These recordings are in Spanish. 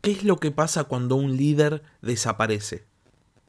¿Qué es lo que pasa cuando un líder desaparece?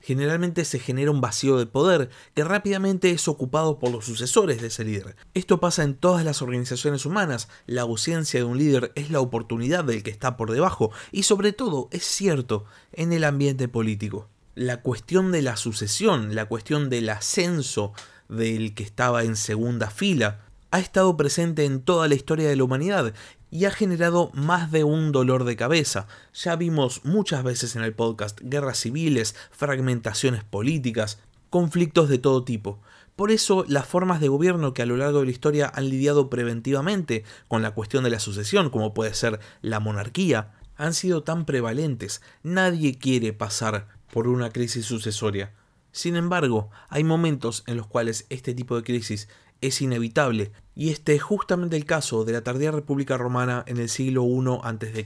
Generalmente se genera un vacío de poder que rápidamente es ocupado por los sucesores de ese líder. Esto pasa en todas las organizaciones humanas. La ausencia de un líder es la oportunidad del que está por debajo y sobre todo es cierto en el ambiente político. La cuestión de la sucesión, la cuestión del ascenso del que estaba en segunda fila, ha estado presente en toda la historia de la humanidad y ha generado más de un dolor de cabeza. Ya vimos muchas veces en el podcast guerras civiles, fragmentaciones políticas, conflictos de todo tipo. Por eso las formas de gobierno que a lo largo de la historia han lidiado preventivamente con la cuestión de la sucesión, como puede ser la monarquía, han sido tan prevalentes. Nadie quiere pasar por una crisis sucesoria. Sin embargo, hay momentos en los cuales este tipo de crisis es inevitable, y este es justamente el caso de la tardía República Romana en el siglo I a.C.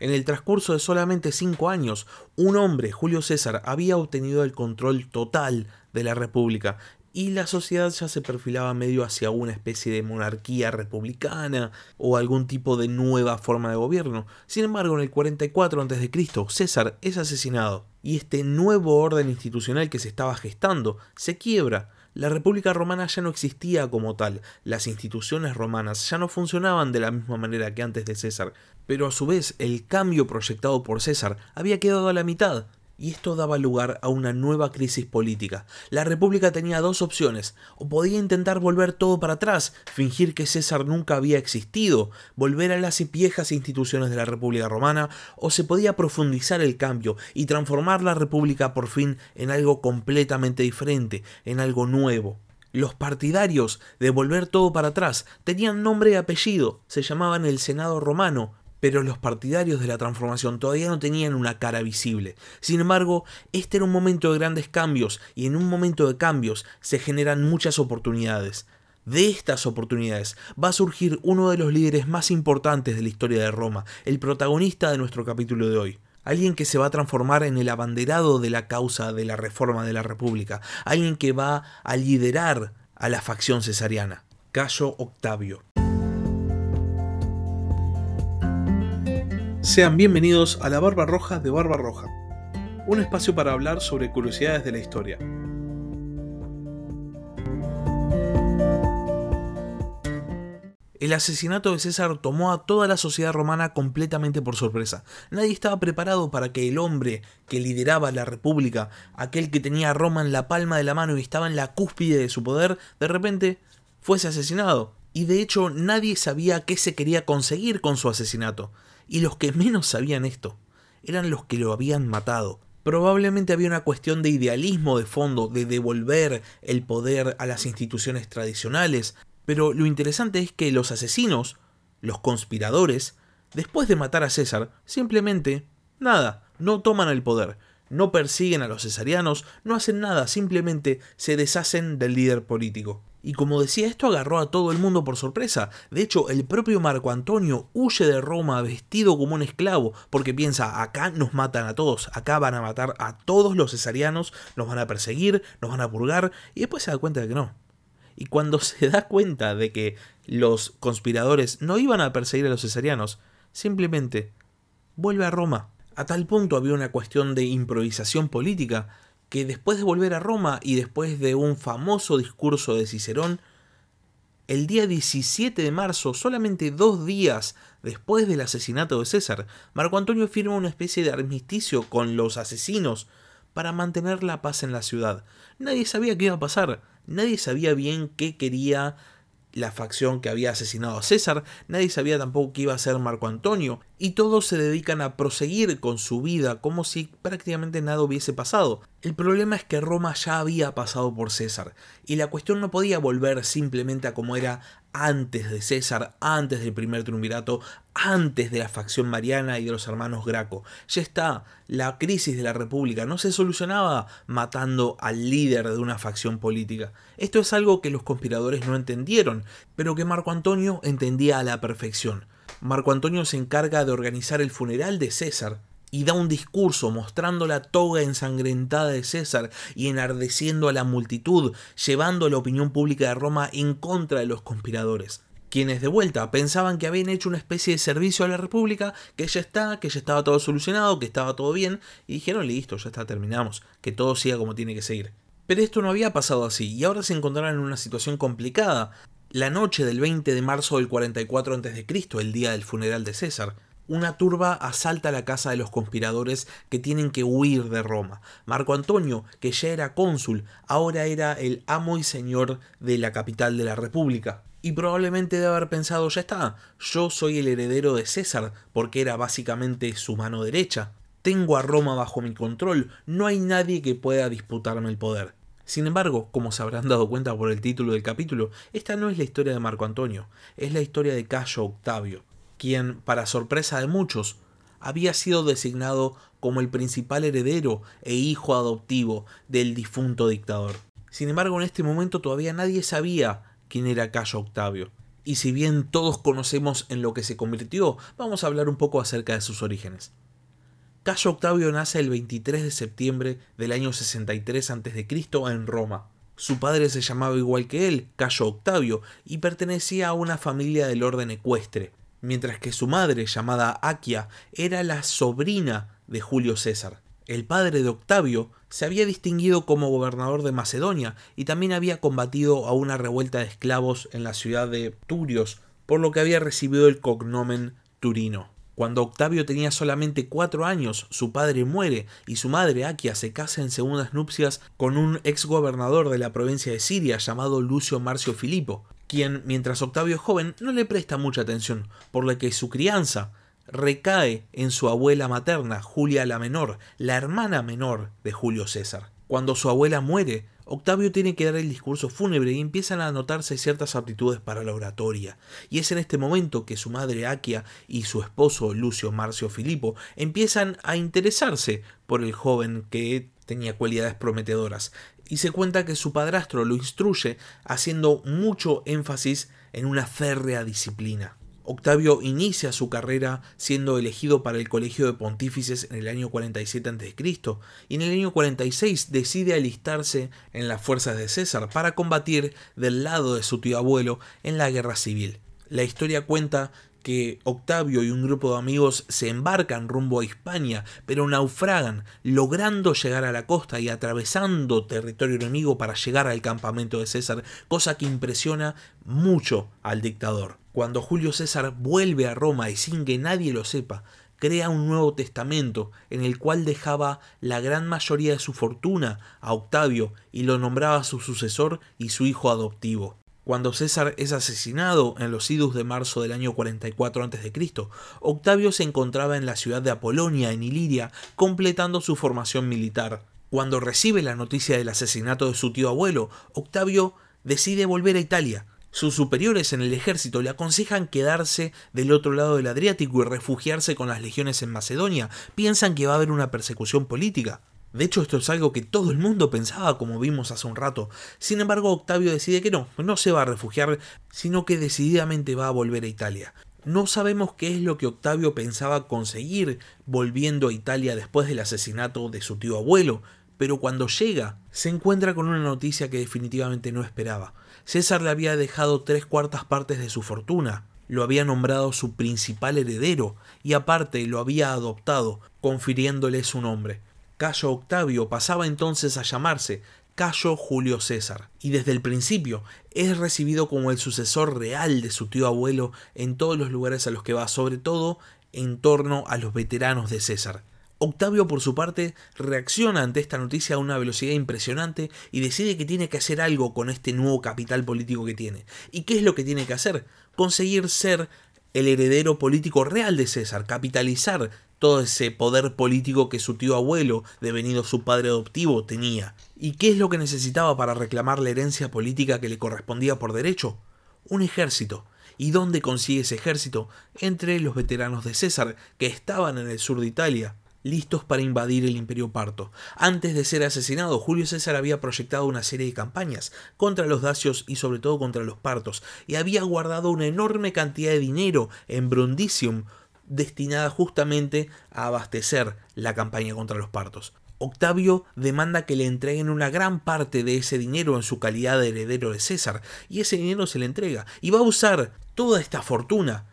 En el transcurso de solamente cinco años, un hombre, Julio César, había obtenido el control total de la República y la sociedad ya se perfilaba medio hacia una especie de monarquía republicana o algún tipo de nueva forma de gobierno. Sin embargo, en el 44 a.C., César es asesinado y este nuevo orden institucional que se estaba gestando se quiebra la República Romana ya no existía como tal, las instituciones romanas ya no funcionaban de la misma manera que antes de César, pero a su vez el cambio proyectado por César había quedado a la mitad, y esto daba lugar a una nueva crisis política. La República tenía dos opciones, o podía intentar volver todo para atrás, fingir que César nunca había existido, volver a las viejas instituciones de la República Romana, o se podía profundizar el cambio y transformar la República por fin en algo completamente diferente, en algo nuevo. Los partidarios de volver todo para atrás tenían nombre y apellido, se llamaban el Senado romano, pero los partidarios de la transformación todavía no tenían una cara visible. Sin embargo, este era un momento de grandes cambios y en un momento de cambios se generan muchas oportunidades. De estas oportunidades va a surgir uno de los líderes más importantes de la historia de Roma, el protagonista de nuestro capítulo de hoy. Alguien que se va a transformar en el abanderado de la causa de la reforma de la República, alguien que va a liderar a la facción cesariana, Cayo Octavio. Sean bienvenidos a la Barba Roja de Barba Roja, un espacio para hablar sobre curiosidades de la historia. El asesinato de César tomó a toda la sociedad romana completamente por sorpresa. Nadie estaba preparado para que el hombre que lideraba la república, aquel que tenía a Roma en la palma de la mano y estaba en la cúspide de su poder, de repente fuese asesinado. Y de hecho nadie sabía qué se quería conseguir con su asesinato. Y los que menos sabían esto eran los que lo habían matado. Probablemente había una cuestión de idealismo de fondo, de devolver el poder a las instituciones tradicionales, pero lo interesante es que los asesinos, los conspiradores, después de matar a César, simplemente, nada, no toman el poder, no persiguen a los cesarianos, no hacen nada, simplemente se deshacen del líder político. Y como decía, esto agarró a todo el mundo por sorpresa. De hecho, el propio Marco Antonio huye de Roma vestido como un esclavo, porque piensa, acá nos matan a todos, acá van a matar a todos los cesarianos, nos van a perseguir, nos van a purgar, y después se da cuenta de que no. Y cuando se da cuenta de que los conspiradores no iban a perseguir a los cesarianos, simplemente vuelve a Roma. A tal punto había una cuestión de improvisación política que después de volver a Roma y después de un famoso discurso de Cicerón, el día 17 de marzo, solamente dos días después del asesinato de César, Marco Antonio firma una especie de armisticio con los asesinos para mantener la paz en la ciudad. Nadie sabía qué iba a pasar, nadie sabía bien qué quería la facción que había asesinado a César, nadie sabía tampoco qué iba a ser Marco Antonio, y todos se dedican a proseguir con su vida como si prácticamente nada hubiese pasado. El problema es que Roma ya había pasado por César, y la cuestión no podía volver simplemente a como era antes de César, antes del primer triunvirato, antes de la facción mariana y de los hermanos Graco. Ya está, la crisis de la República no se solucionaba matando al líder de una facción política. Esto es algo que los conspiradores no entendieron, pero que Marco Antonio entendía a la perfección. Marco Antonio se encarga de organizar el funeral de César y da un discurso mostrando la toga ensangrentada de César y enardeciendo a la multitud, llevando a la opinión pública de Roma en contra de los conspiradores. quienes de vuelta pensaban que habían hecho una especie de servicio a la República, que ya está, que ya estaba todo solucionado, que estaba todo bien, y dijeron listo, ya está, terminamos, que todo siga como tiene que seguir. Pero esto no había pasado así, y ahora se encontraron en una situación complicada. La noche del 20 de marzo del 44 a.C., el día del funeral de César, una turba asalta la casa de los conspiradores que tienen que huir de Roma. Marco Antonio, que ya era cónsul, ahora era el amo y señor de la capital de la República. Y probablemente debe haber pensado, ya está, yo soy el heredero de César, porque era básicamente su mano derecha. Tengo a Roma bajo mi control, no hay nadie que pueda disputarme el poder. Sin embargo, como se habrán dado cuenta por el título del capítulo, esta no es la historia de Marco Antonio, es la historia de Cayo Octavio quien, para sorpresa de muchos, había sido designado como el principal heredero e hijo adoptivo del difunto dictador. Sin embargo, en este momento todavía nadie sabía quién era Cayo Octavio. Y si bien todos conocemos en lo que se convirtió, vamos a hablar un poco acerca de sus orígenes. Cayo Octavio nace el 23 de septiembre del año 63 a.C. en Roma. Su padre se llamaba igual que él, Cayo Octavio, y pertenecía a una familia del orden ecuestre mientras que su madre, llamada Aquia, era la sobrina de Julio César. El padre de Octavio se había distinguido como gobernador de Macedonia y también había combatido a una revuelta de esclavos en la ciudad de Turios, por lo que había recibido el cognomen Turino. Cuando Octavio tenía solamente cuatro años, su padre muere y su madre Aquia se casa en segundas nupcias con un ex gobernador de la provincia de Siria llamado Lucio Marcio Filipo, quien, mientras Octavio es joven, no le presta mucha atención, por lo que su crianza recae en su abuela materna, Julia la Menor, la hermana menor de Julio César. Cuando su abuela muere, Octavio tiene que dar el discurso fúnebre y empiezan a notarse ciertas aptitudes para la oratoria. Y es en este momento que su madre Aquia y su esposo Lucio Marcio Filipo empiezan a interesarse por el joven que tenía cualidades prometedoras y se cuenta que su padrastro lo instruye haciendo mucho énfasis en una férrea disciplina. Octavio inicia su carrera siendo elegido para el Colegio de Pontífices en el año 47 a.C. y en el año 46 decide alistarse en las fuerzas de César para combatir del lado de su tío abuelo en la guerra civil. La historia cuenta que Octavio y un grupo de amigos se embarcan rumbo a Hispania, pero naufragan, logrando llegar a la costa y atravesando territorio enemigo para llegar al campamento de César, cosa que impresiona mucho al dictador. Cuando Julio César vuelve a Roma y sin que nadie lo sepa, crea un nuevo testamento en el cual dejaba la gran mayoría de su fortuna a Octavio y lo nombraba su sucesor y su hijo adoptivo. Cuando César es asesinado en los idus de marzo del año 44 a.C., Octavio se encontraba en la ciudad de Apolonia, en Iliria, completando su formación militar. Cuando recibe la noticia del asesinato de su tío abuelo, Octavio decide volver a Italia. Sus superiores en el ejército le aconsejan quedarse del otro lado del Adriático y refugiarse con las legiones en Macedonia. Piensan que va a haber una persecución política. De hecho, esto es algo que todo el mundo pensaba, como vimos hace un rato. Sin embargo, Octavio decide que no, no se va a refugiar, sino que decididamente va a volver a Italia. No sabemos qué es lo que Octavio pensaba conseguir volviendo a Italia después del asesinato de su tío abuelo, pero cuando llega se encuentra con una noticia que definitivamente no esperaba. César le había dejado tres cuartas partes de su fortuna, lo había nombrado su principal heredero y aparte lo había adoptado, confiriéndole su nombre. Cayo Octavio pasaba entonces a llamarse Cayo Julio César, y desde el principio es recibido como el sucesor real de su tío abuelo en todos los lugares a los que va, sobre todo en torno a los veteranos de César. Octavio, por su parte, reacciona ante esta noticia a una velocidad impresionante y decide que tiene que hacer algo con este nuevo capital político que tiene. ¿Y qué es lo que tiene que hacer? Conseguir ser el heredero político real de César, capitalizar todo ese poder político que su tío abuelo, devenido su padre adoptivo, tenía. ¿Y qué es lo que necesitaba para reclamar la herencia política que le correspondía por derecho? Un ejército. ¿Y dónde consigue ese ejército? Entre los veteranos de César, que estaban en el sur de Italia, listos para invadir el imperio parto. Antes de ser asesinado, Julio César había proyectado una serie de campañas contra los dacios y sobre todo contra los partos, y había guardado una enorme cantidad de dinero en Brundisium destinada justamente a abastecer la campaña contra los partos. Octavio demanda que le entreguen una gran parte de ese dinero en su calidad de heredero de César, y ese dinero se le entrega, y va a usar toda esta fortuna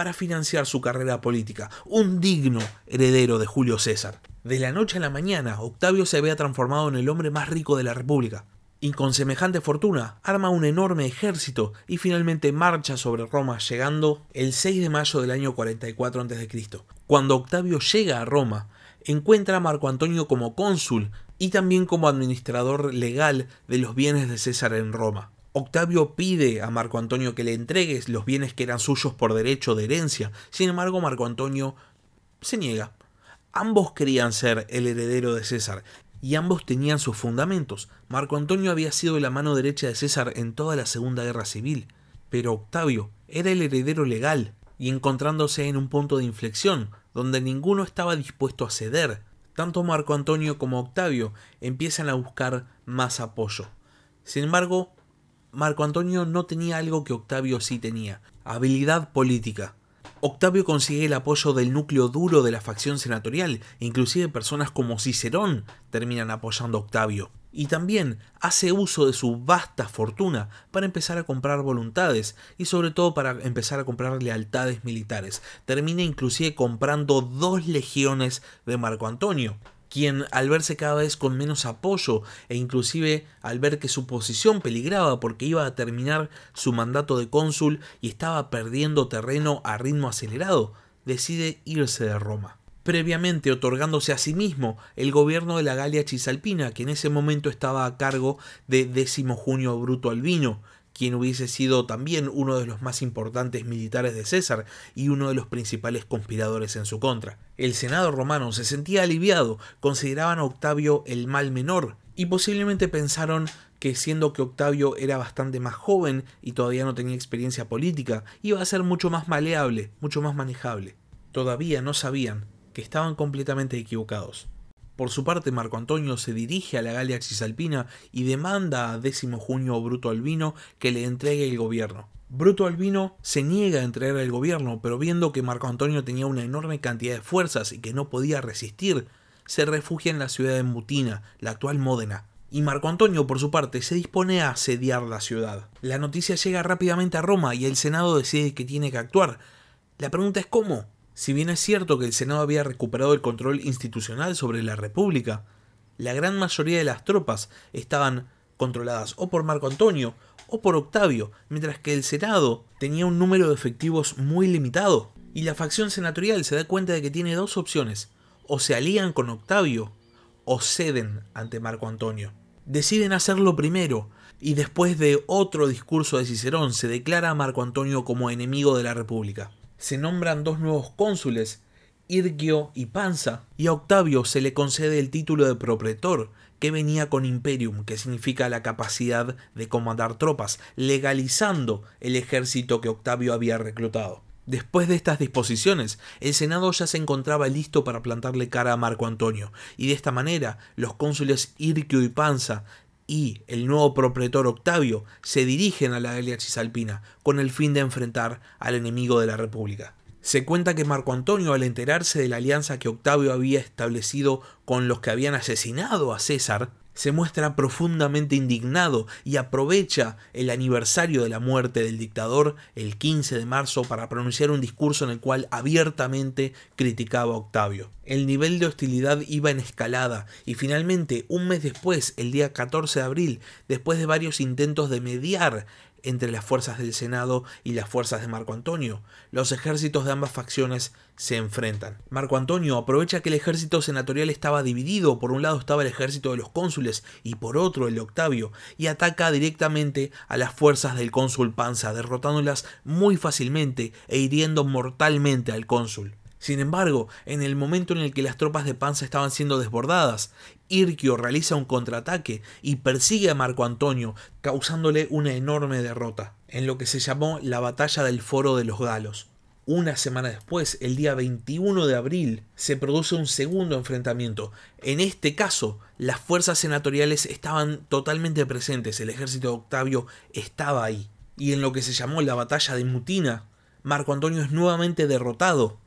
para financiar su carrera política, un digno heredero de Julio César. De la noche a la mañana, Octavio se había transformado en el hombre más rico de la República, y con semejante fortuna arma un enorme ejército y finalmente marcha sobre Roma llegando el 6 de mayo del año 44 a.C. Cuando Octavio llega a Roma, encuentra a Marco Antonio como cónsul y también como administrador legal de los bienes de César en Roma. Octavio pide a Marco Antonio que le entregue los bienes que eran suyos por derecho de herencia, sin embargo Marco Antonio se niega. Ambos querían ser el heredero de César y ambos tenían sus fundamentos. Marco Antonio había sido la mano derecha de César en toda la Segunda Guerra Civil, pero Octavio era el heredero legal y encontrándose en un punto de inflexión donde ninguno estaba dispuesto a ceder. Tanto Marco Antonio como Octavio empiezan a buscar más apoyo. Sin embargo, Marco Antonio no tenía algo que Octavio sí tenía, habilidad política. Octavio consigue el apoyo del núcleo duro de la facción senatorial, inclusive personas como Cicerón terminan apoyando a Octavio. Y también hace uso de su vasta fortuna para empezar a comprar voluntades y sobre todo para empezar a comprar lealtades militares. Termina inclusive comprando dos legiones de Marco Antonio quien al verse cada vez con menos apoyo e inclusive al ver que su posición peligraba porque iba a terminar su mandato de cónsul y estaba perdiendo terreno a ritmo acelerado, decide irse de Roma previamente otorgándose a sí mismo el gobierno de la Galia Cisalpina, que en ese momento estaba a cargo de Décimo Junio Bruto Albino, quien hubiese sido también uno de los más importantes militares de César y uno de los principales conspiradores en su contra. El Senado romano se sentía aliviado, consideraban a Octavio el mal menor, y posiblemente pensaron que siendo que Octavio era bastante más joven y todavía no tenía experiencia política, iba a ser mucho más maleable, mucho más manejable. Todavía no sabían que estaban completamente equivocados. Por su parte, Marco Antonio se dirige a la Galia Cisalpina y demanda a Décimo Junio Bruto Albino que le entregue el gobierno. Bruto Albino se niega a entregar el gobierno, pero viendo que Marco Antonio tenía una enorme cantidad de fuerzas y que no podía resistir, se refugia en la ciudad de Mutina, la actual Módena. Y Marco Antonio, por su parte, se dispone a asediar la ciudad. La noticia llega rápidamente a Roma y el Senado decide que tiene que actuar. La pregunta es cómo. Si bien es cierto que el Senado había recuperado el control institucional sobre la República, la gran mayoría de las tropas estaban controladas o por Marco Antonio o por Octavio, mientras que el Senado tenía un número de efectivos muy limitado. Y la facción senatorial se da cuenta de que tiene dos opciones, o se alían con Octavio o ceden ante Marco Antonio. Deciden hacerlo primero, y después de otro discurso de Cicerón se declara a Marco Antonio como enemigo de la República se nombran dos nuevos cónsules, Irgio y Panza, y a Octavio se le concede el título de propretor, que venía con imperium, que significa la capacidad de comandar tropas, legalizando el ejército que Octavio había reclutado. Después de estas disposiciones, el Senado ya se encontraba listo para plantarle cara a Marco Antonio, y de esta manera los cónsules Irquio y Panza y el nuevo propretor Octavio se dirigen a la Galia Cisalpina con el fin de enfrentar al enemigo de la República. Se cuenta que Marco Antonio, al enterarse de la alianza que Octavio había establecido con los que habían asesinado a César, se muestra profundamente indignado y aprovecha el aniversario de la muerte del dictador el 15 de marzo para pronunciar un discurso en el cual abiertamente criticaba a Octavio. El nivel de hostilidad iba en escalada y finalmente un mes después, el día 14 de abril, después de varios intentos de mediar entre las fuerzas del Senado y las fuerzas de Marco Antonio. Los ejércitos de ambas facciones se enfrentan. Marco Antonio aprovecha que el ejército senatorial estaba dividido, por un lado estaba el ejército de los cónsules y por otro el de Octavio, y ataca directamente a las fuerzas del cónsul Panza, derrotándolas muy fácilmente e hiriendo mortalmente al cónsul. Sin embargo, en el momento en el que las tropas de Panza estaban siendo desbordadas, Irquio realiza un contraataque y persigue a Marco Antonio, causándole una enorme derrota, en lo que se llamó la Batalla del Foro de los Galos. Una semana después, el día 21 de abril, se produce un segundo enfrentamiento. En este caso, las fuerzas senatoriales estaban totalmente presentes, el ejército de Octavio estaba ahí. Y en lo que se llamó la batalla de Mutina, Marco Antonio es nuevamente derrotado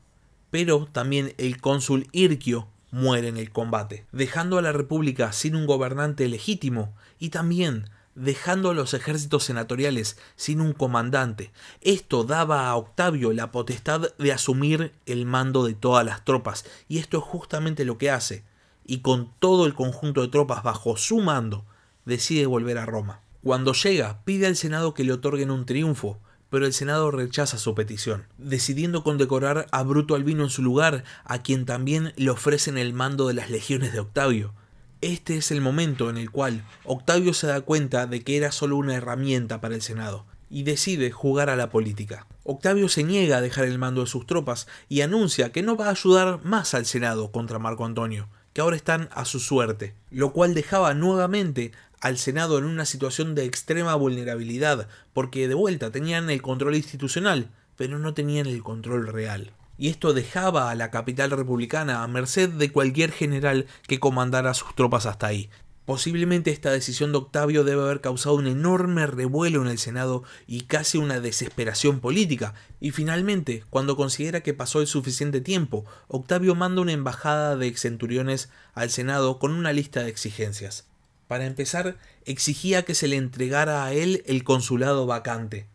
pero también el cónsul Irquio muere en el combate, dejando a la República sin un gobernante legítimo y también dejando a los ejércitos senatoriales sin un comandante. Esto daba a Octavio la potestad de asumir el mando de todas las tropas, y esto es justamente lo que hace, y con todo el conjunto de tropas bajo su mando, decide volver a Roma. Cuando llega, pide al Senado que le otorguen un triunfo, pero el Senado rechaza su petición, decidiendo condecorar a Bruto Albino en su lugar, a quien también le ofrecen el mando de las legiones de Octavio. Este es el momento en el cual Octavio se da cuenta de que era solo una herramienta para el Senado y decide jugar a la política. Octavio se niega a dejar el mando de sus tropas y anuncia que no va a ayudar más al Senado contra Marco Antonio, que ahora están a su suerte, lo cual dejaba nuevamente al Senado en una situación de extrema vulnerabilidad, porque de vuelta tenían el control institucional, pero no tenían el control real y esto dejaba a la capital republicana a merced de cualquier general que comandara sus tropas hasta ahí. Posiblemente esta decisión de Octavio debe haber causado un enorme revuelo en el Senado y casi una desesperación política, y finalmente, cuando considera que pasó el suficiente tiempo, Octavio manda una embajada de centuriones al Senado con una lista de exigencias. Para empezar, exigía que se le entregara a él el consulado vacante.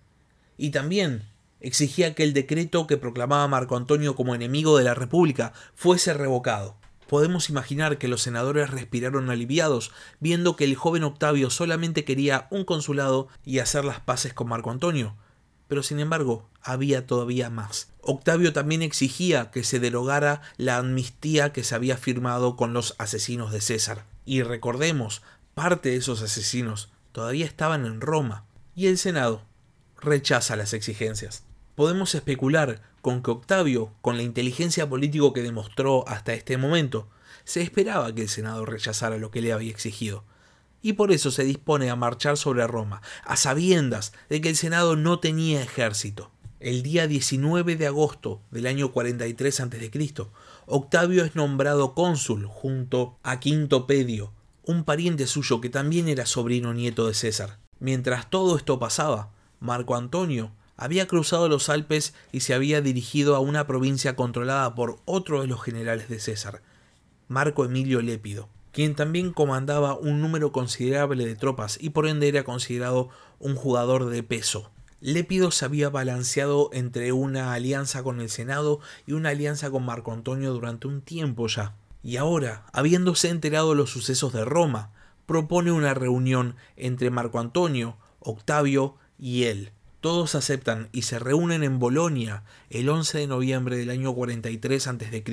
Y también exigía que el decreto que proclamaba Marco Antonio como enemigo de la República fuese revocado. Podemos imaginar que los senadores respiraron aliviados, viendo que el joven Octavio solamente quería un consulado y hacer las paces con Marco Antonio. Pero sin embargo, había todavía más. Octavio también exigía que se derogara la amnistía que se había firmado con los asesinos de César. Y recordemos, parte de esos asesinos todavía estaban en Roma, y el Senado rechaza las exigencias podemos especular con que Octavio, con la inteligencia política que demostró hasta este momento, se esperaba que el Senado rechazara lo que le había exigido, y por eso se dispone a marchar sobre Roma, a sabiendas de que el Senado no tenía ejército. El día 19 de agosto del año 43 a.C., Octavio es nombrado cónsul junto a Quinto Pedio, un pariente suyo que también era sobrino nieto de César. Mientras todo esto pasaba, Marco Antonio había cruzado los Alpes y se había dirigido a una provincia controlada por otro de los generales de César, Marco Emilio Lépido, quien también comandaba un número considerable de tropas y por ende era considerado un jugador de peso. Lépido se había balanceado entre una alianza con el Senado y una alianza con Marco Antonio durante un tiempo ya. Y ahora, habiéndose enterado de los sucesos de Roma, propone una reunión entre Marco Antonio, Octavio y él, todos aceptan y se reúnen en Bolonia el 11 de noviembre del año 43 a.C.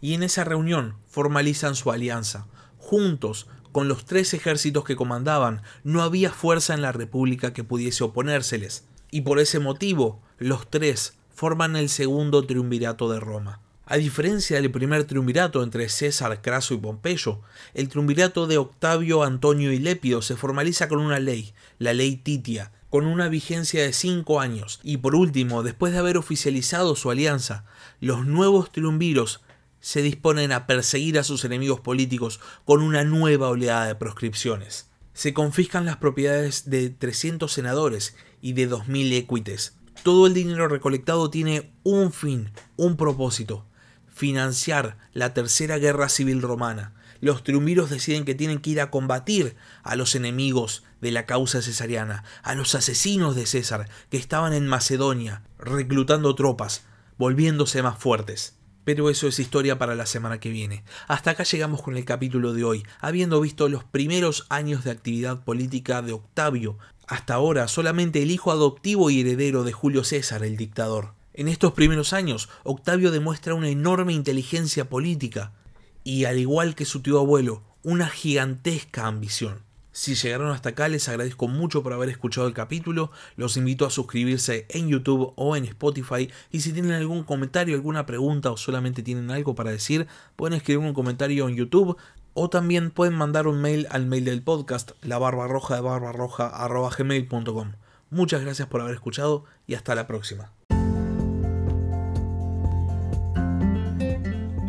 Y en esa reunión formalizan su alianza. Juntos, con los tres ejércitos que comandaban, no había fuerza en la República que pudiese oponérseles. Y por ese motivo, los tres forman el segundo triunvirato de Roma. A diferencia del primer triunvirato entre César, Craso y Pompeyo, el triunvirato de Octavio, Antonio y Lépido se formaliza con una ley, la ley Titia, con una vigencia de cinco años. Y por último, después de haber oficializado su alianza, los nuevos triunviros se disponen a perseguir a sus enemigos políticos con una nueva oleada de proscripciones. Se confiscan las propiedades de 300 senadores y de 2.000 equites. Todo el dinero recolectado tiene un fin, un propósito, financiar la tercera guerra civil romana, los triunviros deciden que tienen que ir a combatir a los enemigos de la causa cesariana, a los asesinos de César que estaban en Macedonia, reclutando tropas, volviéndose más fuertes. Pero eso es historia para la semana que viene. Hasta acá llegamos con el capítulo de hoy, habiendo visto los primeros años de actividad política de Octavio, hasta ahora solamente el hijo adoptivo y heredero de Julio César, el dictador. En estos primeros años, Octavio demuestra una enorme inteligencia política, y al igual que su tío abuelo, una gigantesca ambición. Si llegaron hasta acá les agradezco mucho por haber escuchado el capítulo, los invito a suscribirse en YouTube o en Spotify y si tienen algún comentario, alguna pregunta o solamente tienen algo para decir, pueden escribir un comentario en YouTube o también pueden mandar un mail al mail del podcast, la barba roja de barbarroja gmail.com. Muchas gracias por haber escuchado y hasta la próxima.